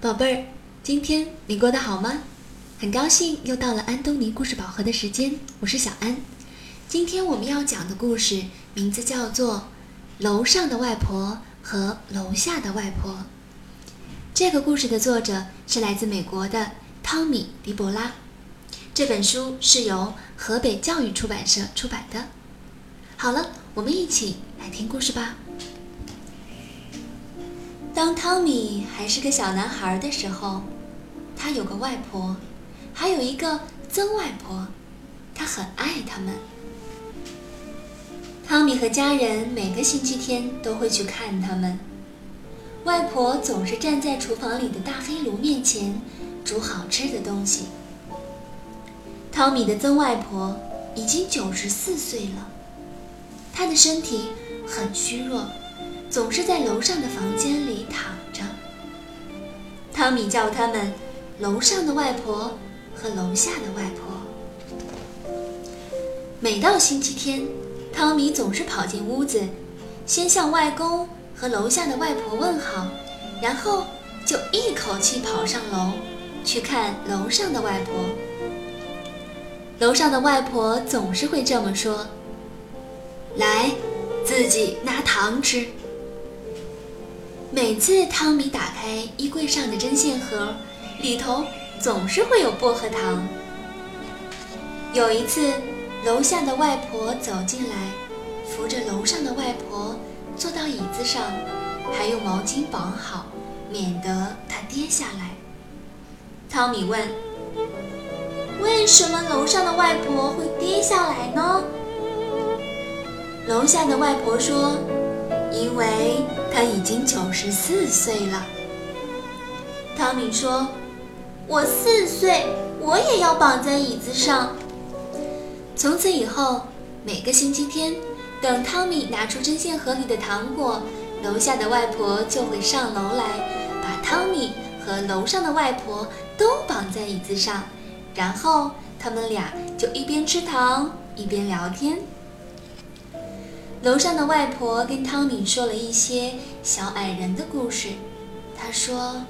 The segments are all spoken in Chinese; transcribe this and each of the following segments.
宝贝儿，今天你过得好吗？很高兴又到了安东尼故事宝盒的时间，我是小安。今天我们要讲的故事名字叫做《楼上的外婆和楼下的外婆》。这个故事的作者是来自美国的汤米·迪博拉。这本书是由河北教育出版社出版的。好了，我们一起来听故事吧。当汤米还是个小男孩的时候，他有个外婆，还有一个曾外婆，他很爱他们。汤米和家人每个星期天都会去看他们。外婆总是站在厨房里的大黑炉面前煮好吃的东西。汤米的曾外婆已经九十四岁了，她的身体很虚弱。总是在楼上的房间里躺着。汤米叫他们“楼上的外婆”和“楼下的外婆”。每到星期天，汤米总是跑进屋子，先向外公和楼下的外婆问好，然后就一口气跑上楼去看楼上的外婆。楼上的外婆总是会这么说：“来，自己拿糖吃。”每次汤米打开衣柜上的针线盒，里头总是会有薄荷糖。有一次，楼下的外婆走进来，扶着楼上的外婆坐到椅子上，还用毛巾绑好，免得她跌下来。汤米问：“为什么楼上的外婆会跌下来呢？”楼下的外婆说：“因为……”他已经九十四岁了。汤米说：“我四岁，我也要绑在椅子上。”从此以后，每个星期天，等汤米拿出针线盒里的糖果，楼下的外婆就会上楼来，把汤米和楼上的外婆都绑在椅子上，然后他们俩就一边吃糖一边聊天。楼上的外婆跟汤米说了一些小矮人的故事。她说：“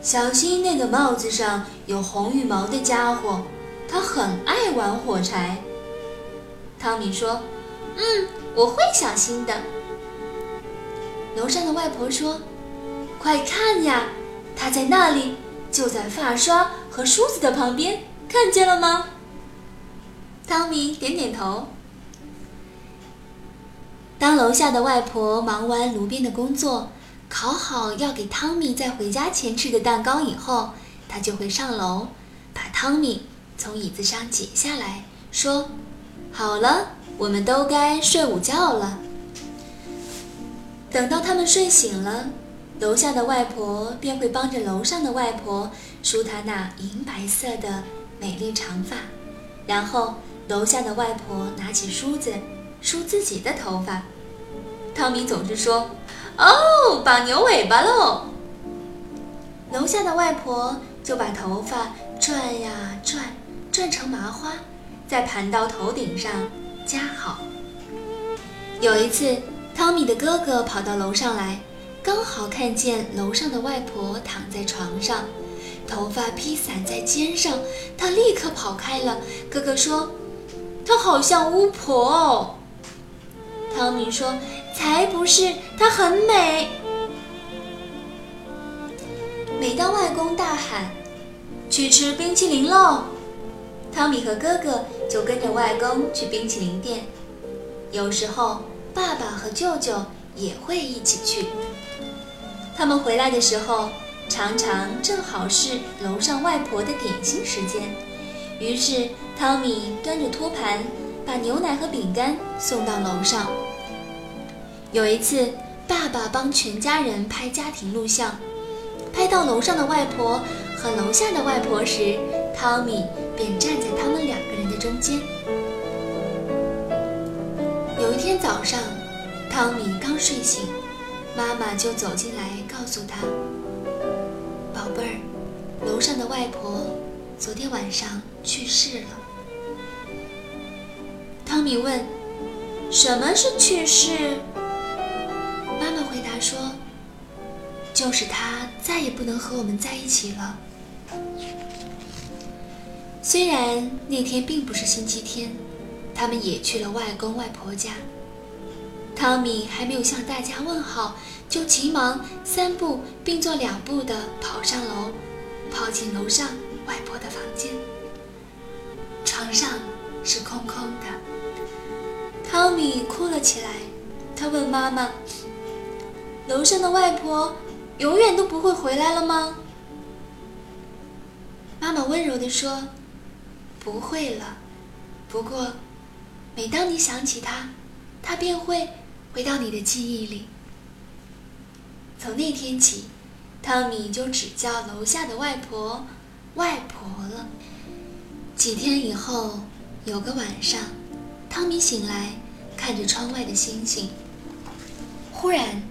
小心那个帽子上有红羽毛的家伙，他很爱玩火柴。”汤米说：“嗯，我会小心的。”楼上的外婆说：“快看呀，他在那里，就在发刷和梳子的旁边，看见了吗？”汤米点点头。当楼下的外婆忙完炉边的工作，烤好要给汤米在回家前吃的蛋糕以后，她就会上楼，把汤米从椅子上解下来，说：“好了，我们都该睡午觉了。”等到他们睡醒了，楼下的外婆便会帮着楼上的外婆梳她那银白色的美丽长发，然后楼下的外婆拿起梳子。梳自己的头发，汤米总是说：“哦，绑牛尾巴喽。”楼下的外婆就把头发转呀转，转成麻花，再盘到头顶上夹好。有一次，汤米的哥哥跑到楼上来，刚好看见楼上的外婆躺在床上，头发披散在肩上，他立刻跑开了。哥哥说：“她好像巫婆哦。”汤米说：“才不是，她很美。”每当外公大喊“去吃冰淇淋喽”，汤米和哥哥就跟着外公去冰淇淋店。有时候，爸爸和舅舅也会一起去。他们回来的时候，常常正好是楼上外婆的点心时间。于是，汤米端着托盘，把牛奶和饼干送到楼上。有一次，爸爸帮全家人拍家庭录像，拍到楼上的外婆和楼下的外婆时，汤米便站在他们两个人的中间。有一天早上，汤米刚睡醒，妈妈就走进来告诉他：“宝贝儿，楼上的外婆昨天晚上去世了。”汤米问：“什么是去世？”说就是他再也不能和我们在一起了。虽然那天并不是星期天，他们也去了外公外婆家。汤米还没有向大家问好，就急忙三步并作两步地跑上楼，跑进楼上外婆的房间。床上是空空的，汤米哭了起来。他问妈妈：“楼上的外婆永远都不会回来了吗？”妈妈温柔地说：“不会了，不过，每当你想起她，她便会回到你的记忆里。”从那天起，汤米就只叫楼下的外婆“外婆”了。几天以后，有个晚上，汤米醒来，看着窗外的星星。忽然，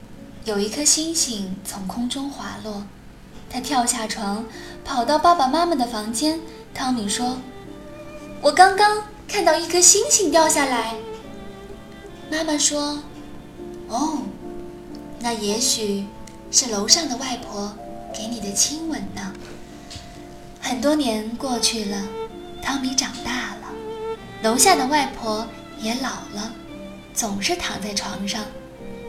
有一颗星星从空中滑落，他跳下床，跑到爸爸妈妈的房间。汤米说：“我刚刚看到一颗星星掉下来。”妈妈说：“哦，那也许是楼上的外婆给你的亲吻呢。”很多年过去了，汤米长大了，楼下的外婆也老了，总是躺在床上。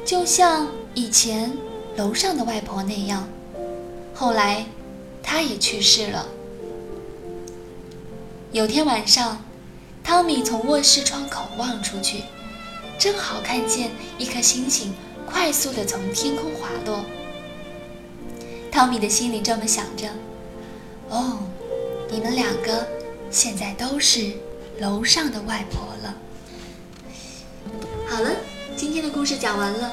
就像以前楼上的外婆那样，后来，她也去世了。有天晚上，汤米从卧室窗口望出去，正好看见一颗星星快速地从天空滑落。汤米的心里这么想着：“哦，你们两个现在都是楼上的外婆了。”好了。今天的故事讲完了。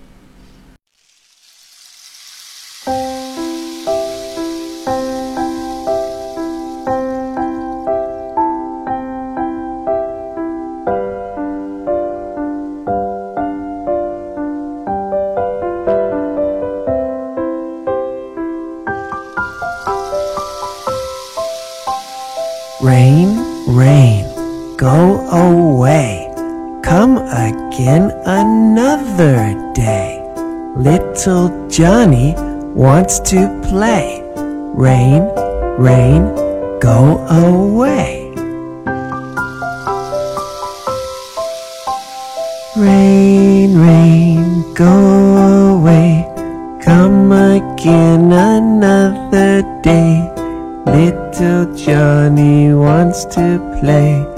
Go away. Come again another day. Little Johnny wants to play. Rain, rain, go away. Rain, rain, go away. Come again another day. Little Johnny wants to play.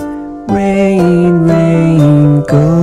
Rain, rain, go.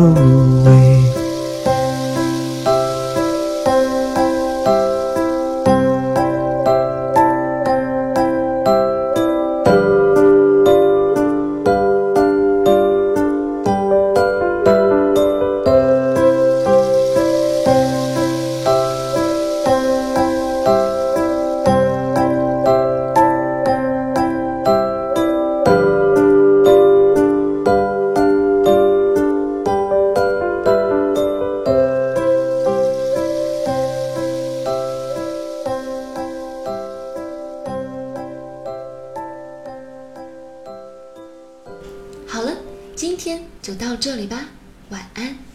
就到这里吧晚安。